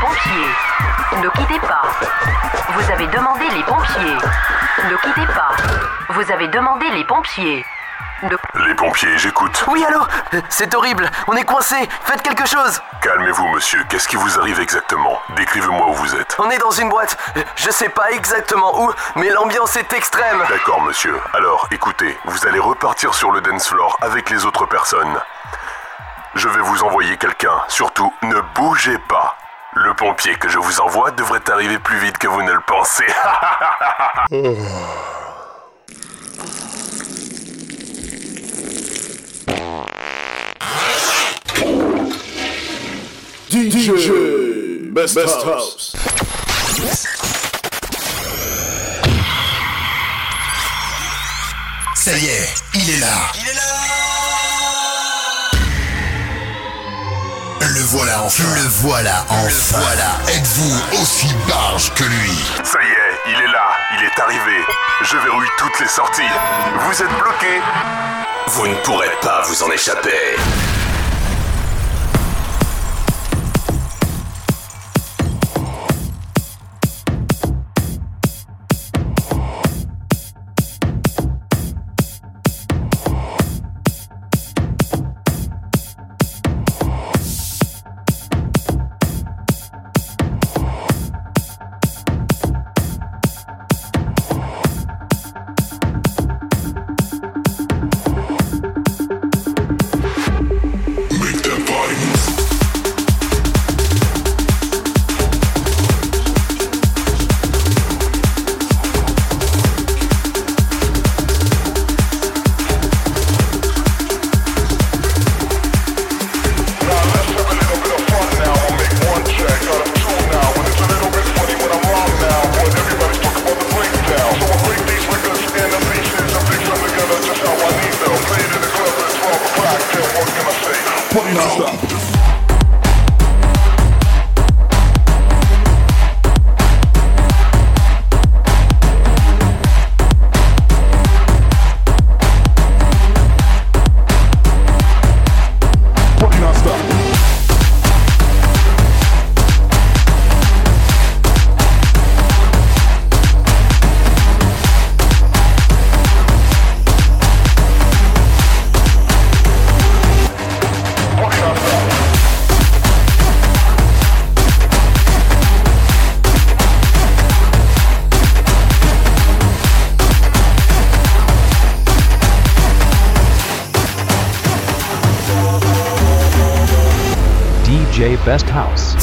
pompiers. Ne quittez pas. Vous avez demandé les pompiers. Ne quittez pas. Vous avez demandé les pompiers. Ne- Les pompiers, j'écoute. Oui, allô? C'est horrible, on est coincé, faites quelque chose Calmez-vous, monsieur. Qu'est-ce qui vous arrive exactement? Décrivez-moi où vous êtes. On est dans une boîte, je sais pas exactement où, mais l'ambiance est extrême D'accord, monsieur. Alors, écoutez, vous allez repartir sur le dance floor avec les autres personnes. Je vais vous envoyer quelqu'un. Surtout, ne bougez pas. Le pompier que je vous envoie devrait arriver plus vite que vous ne le pensez. DJ Best, House. Ça y est, il est là. Il est là Le voilà enfin. Le voilà enfin. voilà. Êtes-vous aussi barge que lui Ça y est, il est là. Il est arrivé. Je verrouille toutes les sorties. Vous êtes bloqué. Vous ne pourrez pas vous en échapper.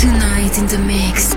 Tonight in the mix.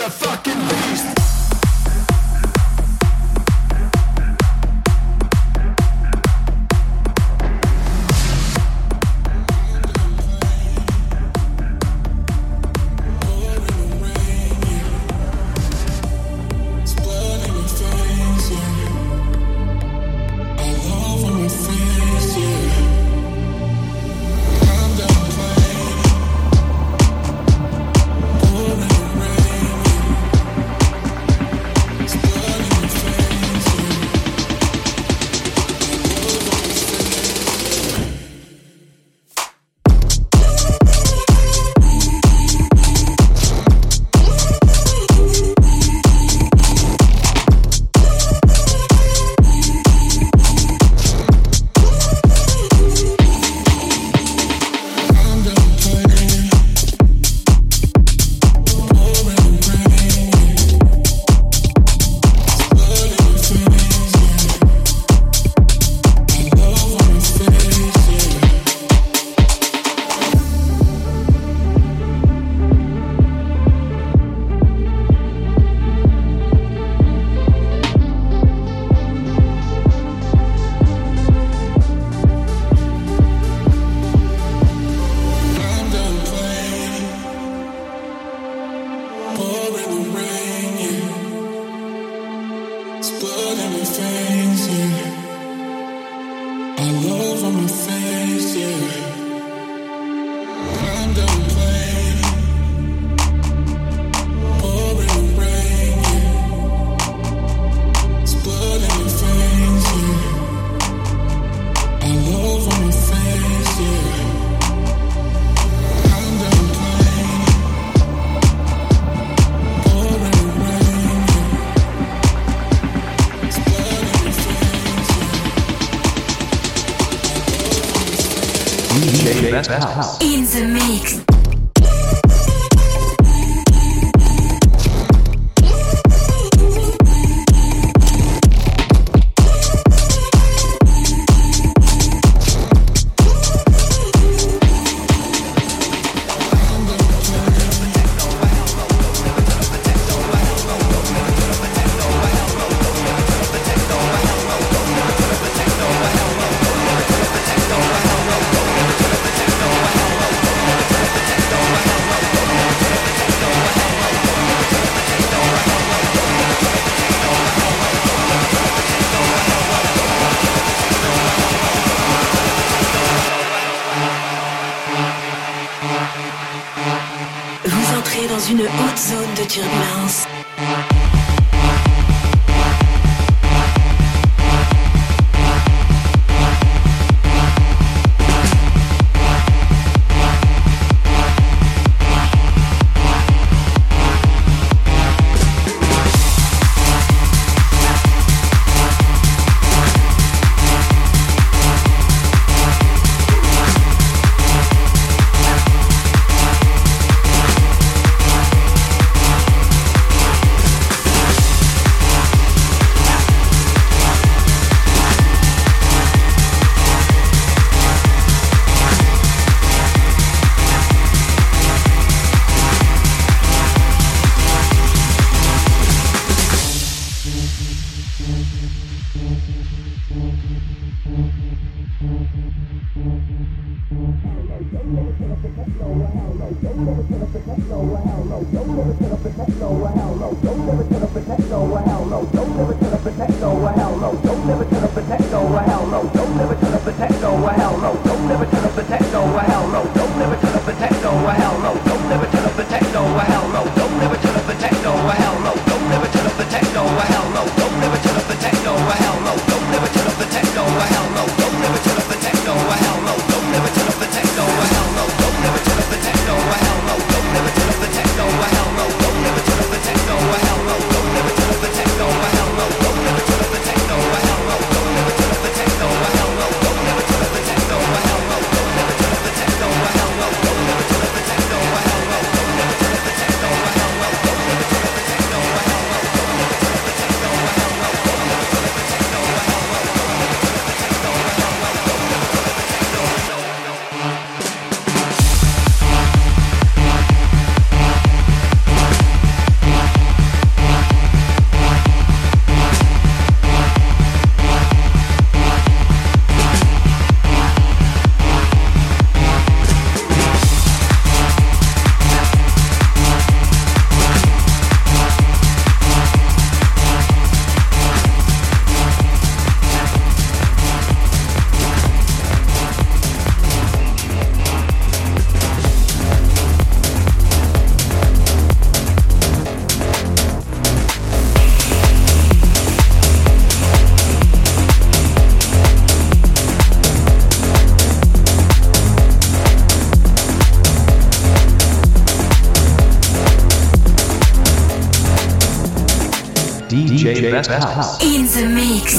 Best DJ Best House. In the mix.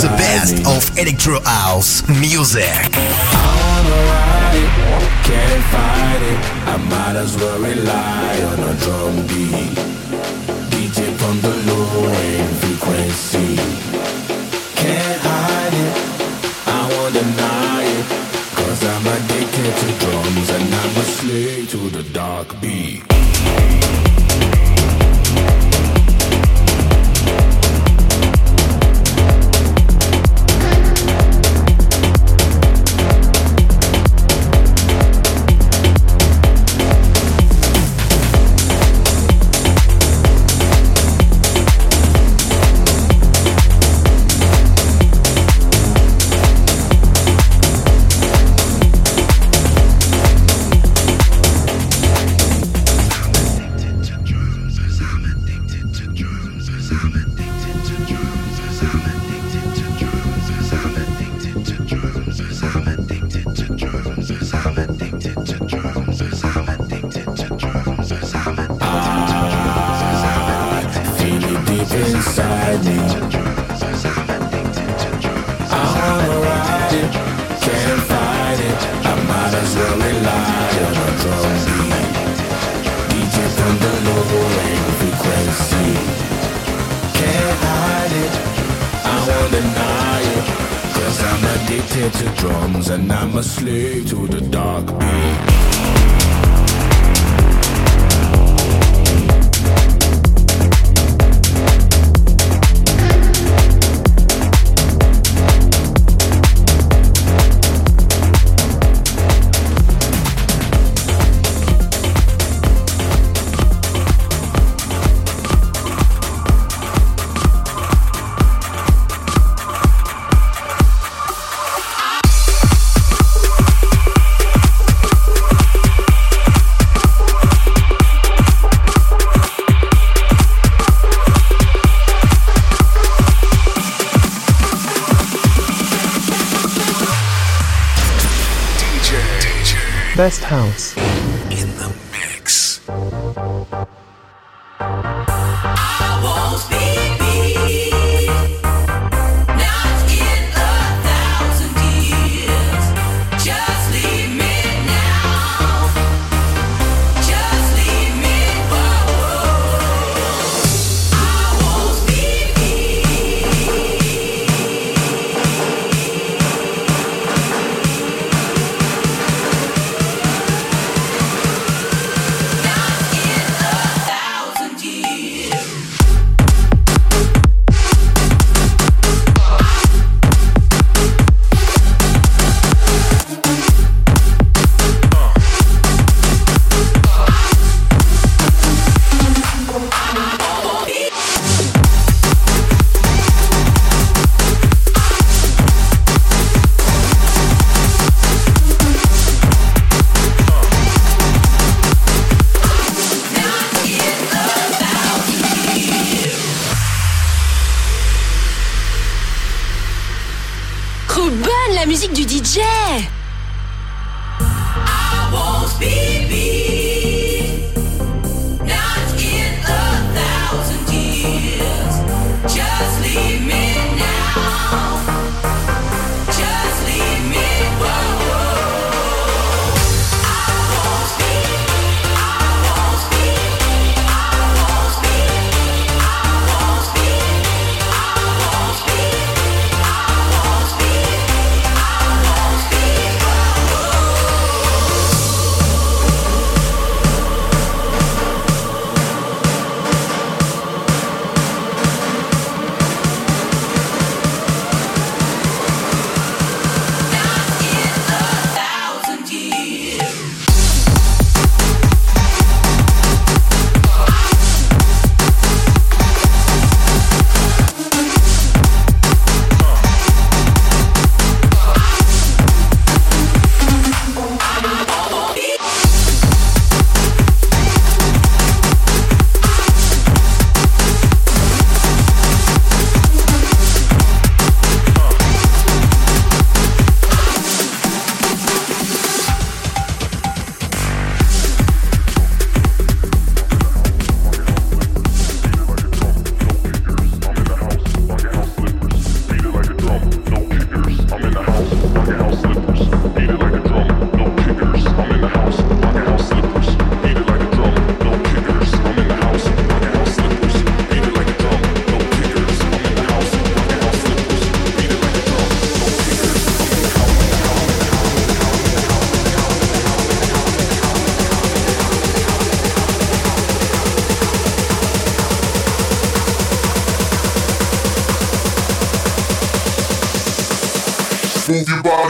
The best of electro house music. Can't fight it. I might as well rely on a drum beat. DJ from the low end frequency. Drums and I'm a slave to the dark beat.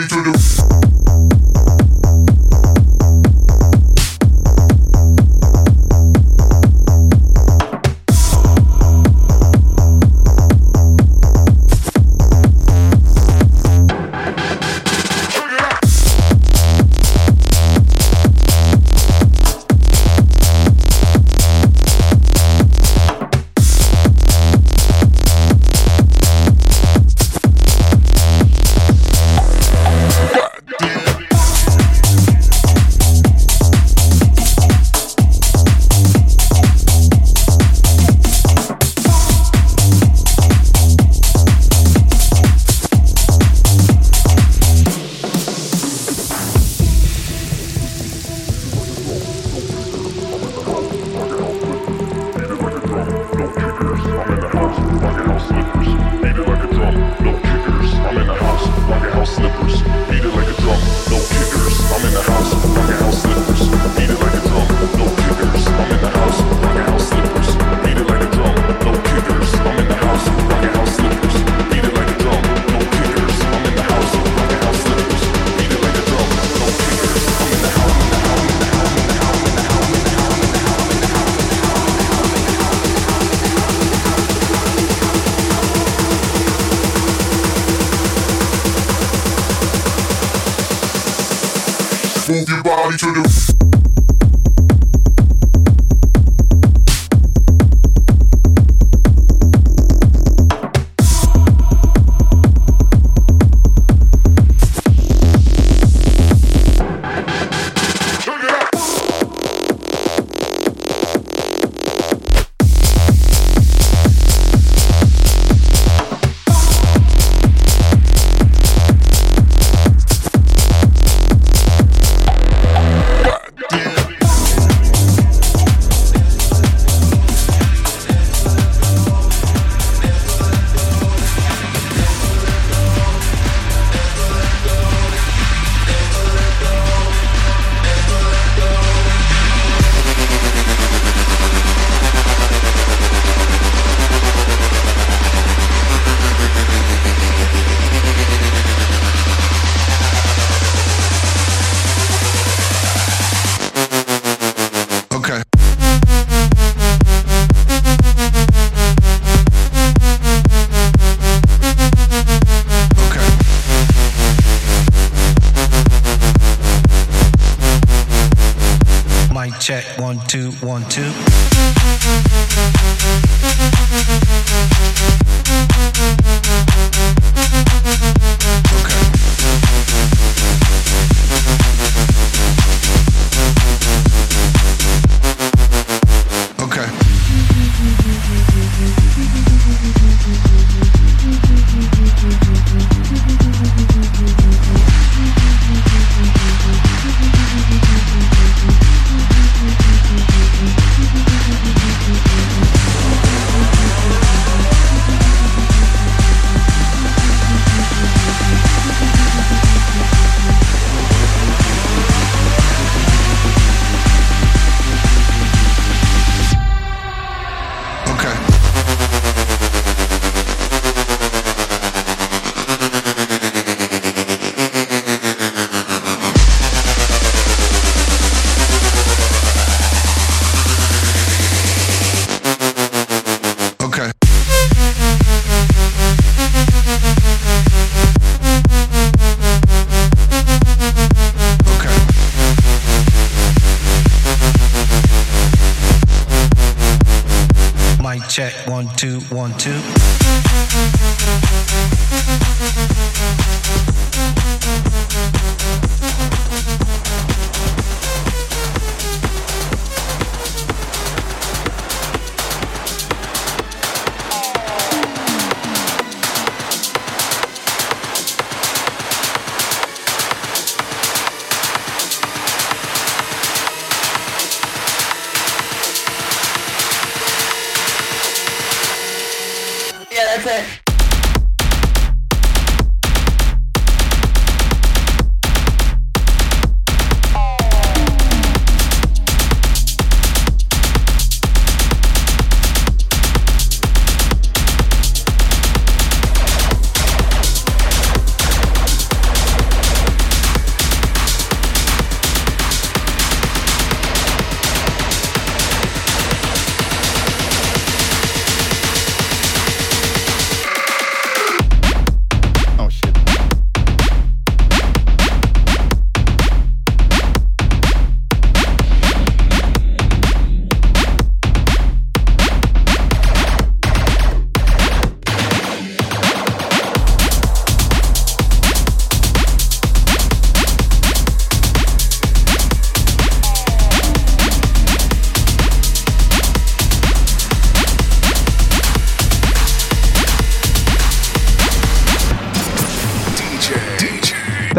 Body to the.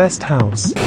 Best House.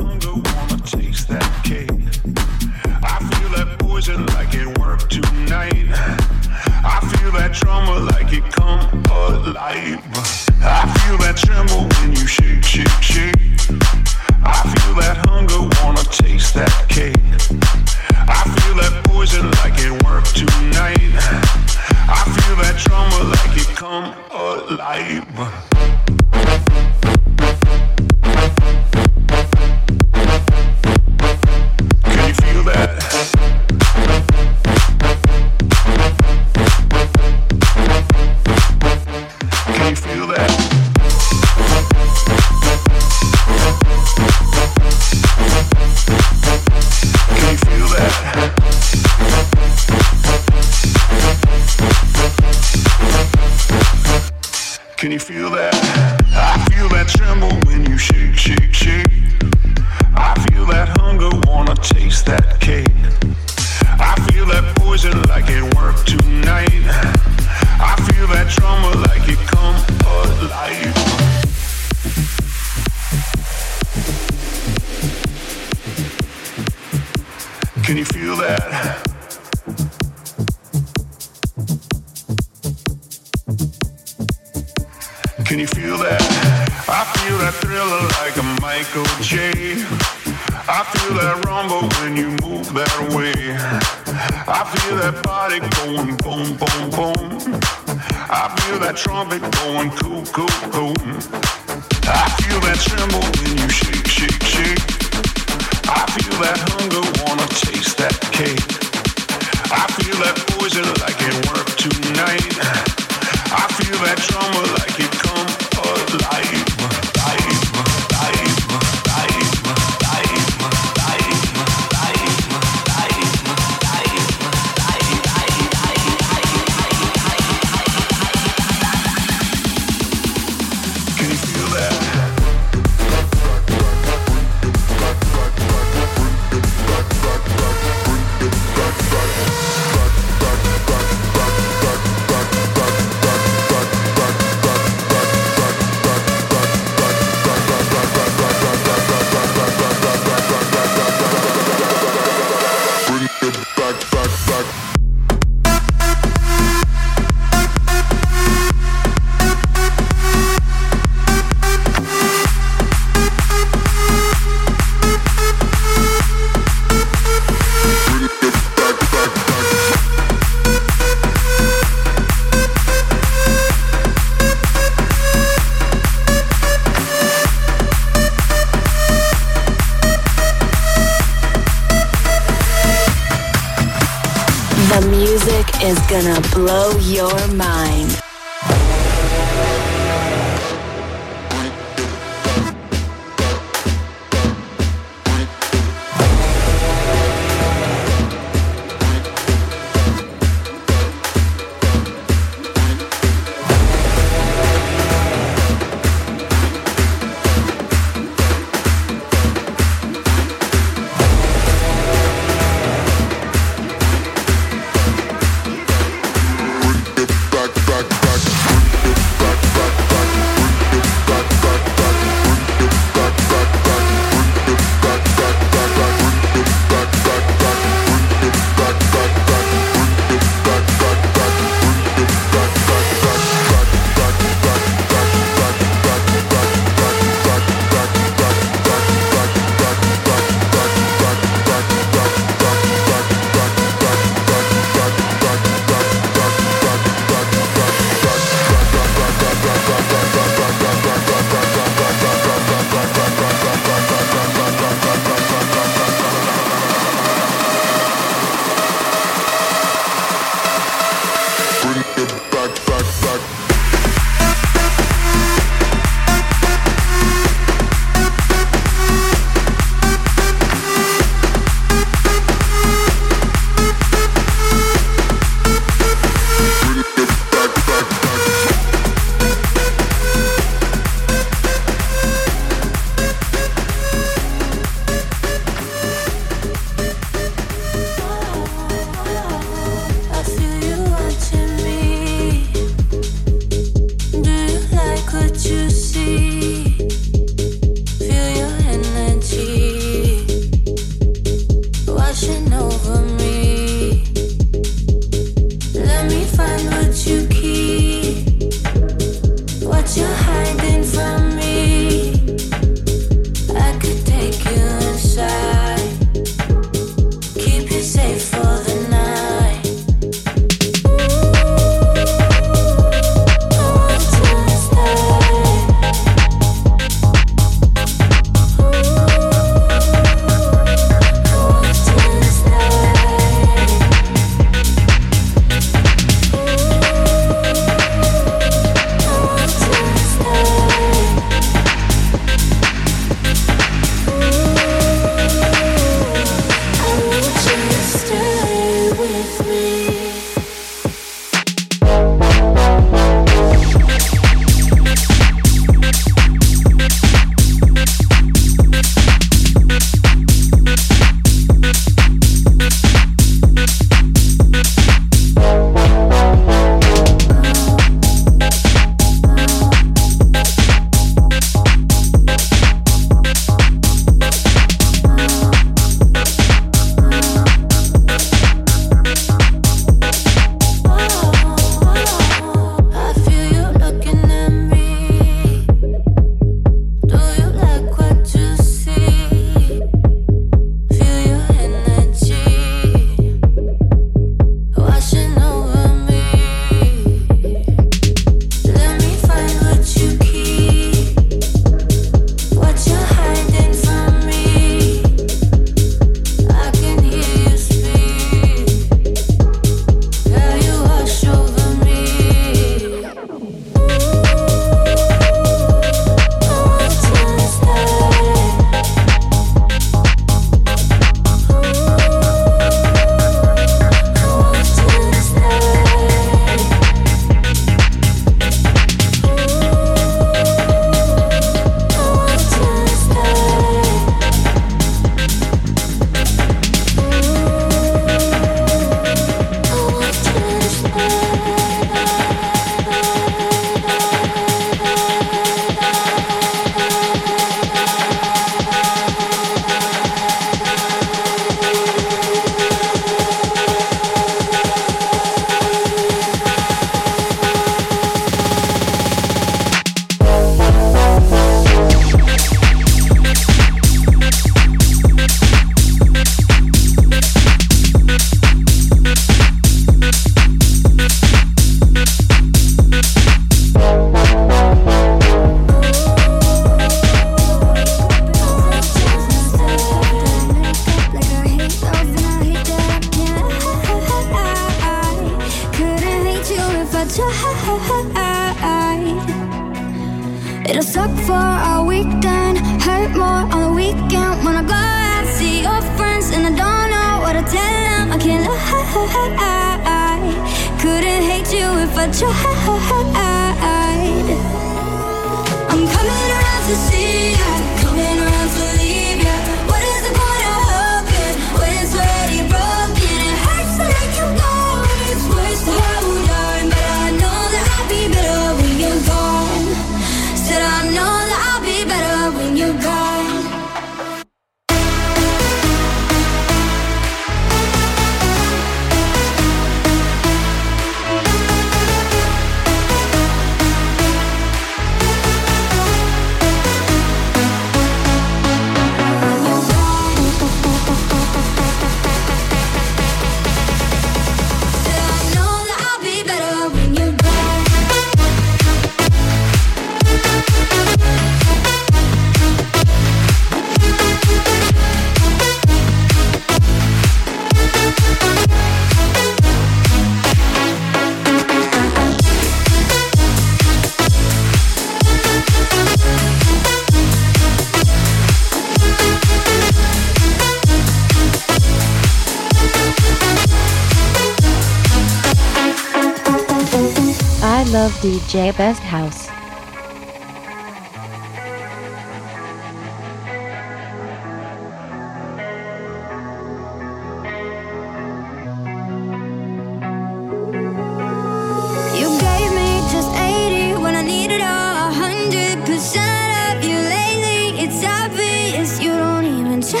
Don't even try.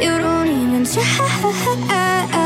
you don't even try.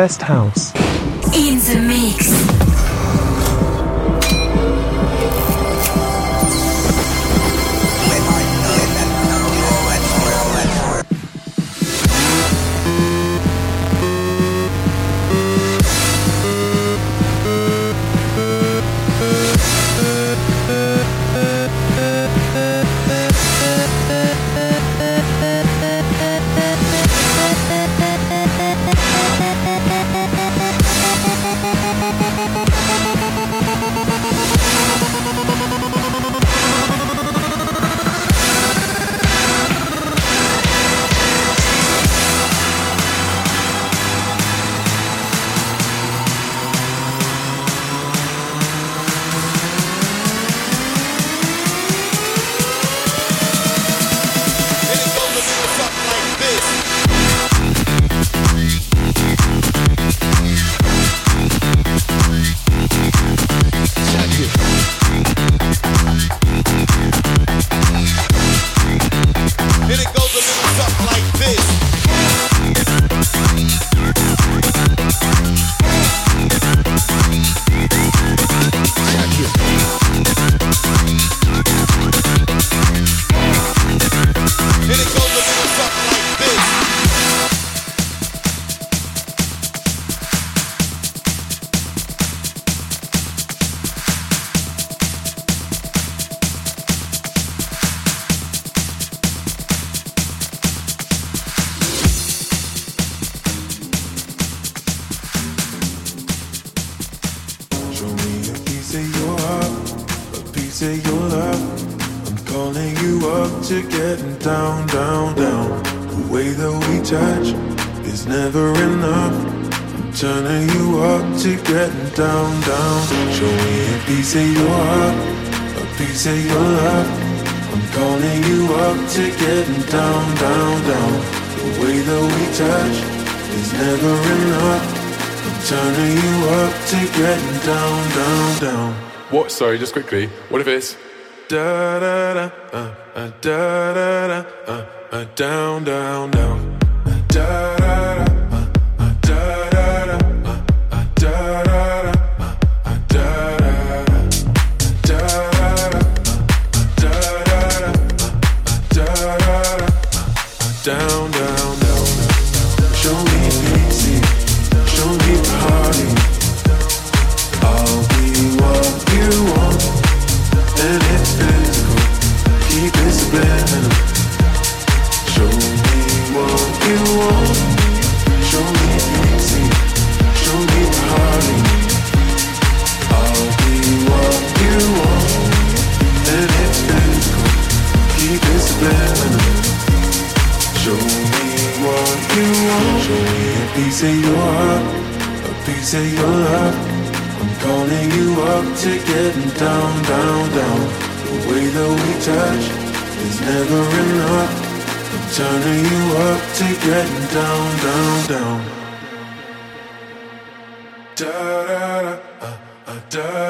Best house. sorry, just quickly. What if it's da da da uh, uh, da da da uh, uh, down down down uh, uh, da da da. Down, down, down. Show me easy, show me. Say your love. I'm calling you up to getting down, down, down. The way that we touch is never enough. I'm turning you up to getting down, down, down. Da da da, uh, uh, da.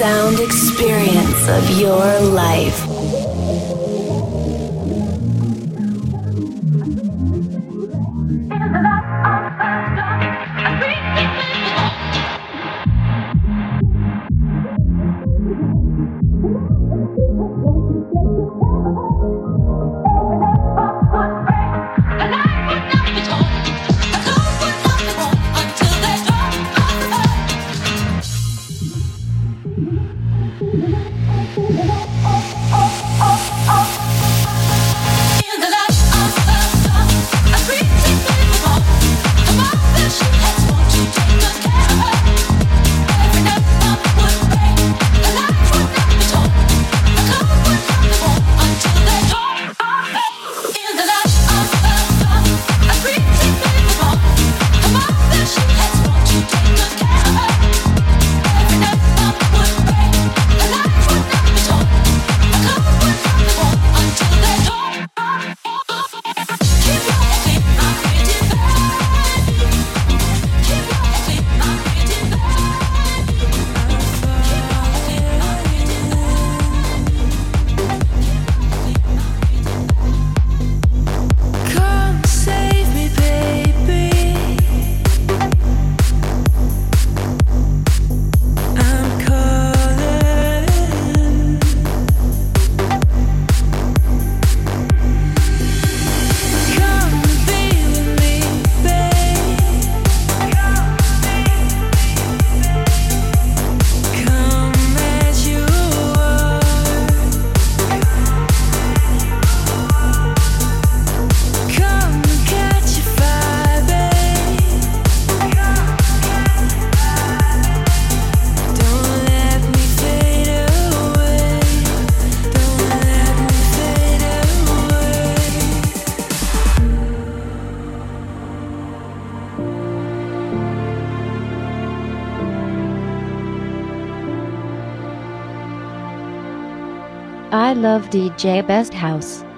sound experience of your life. Love DJ Best House.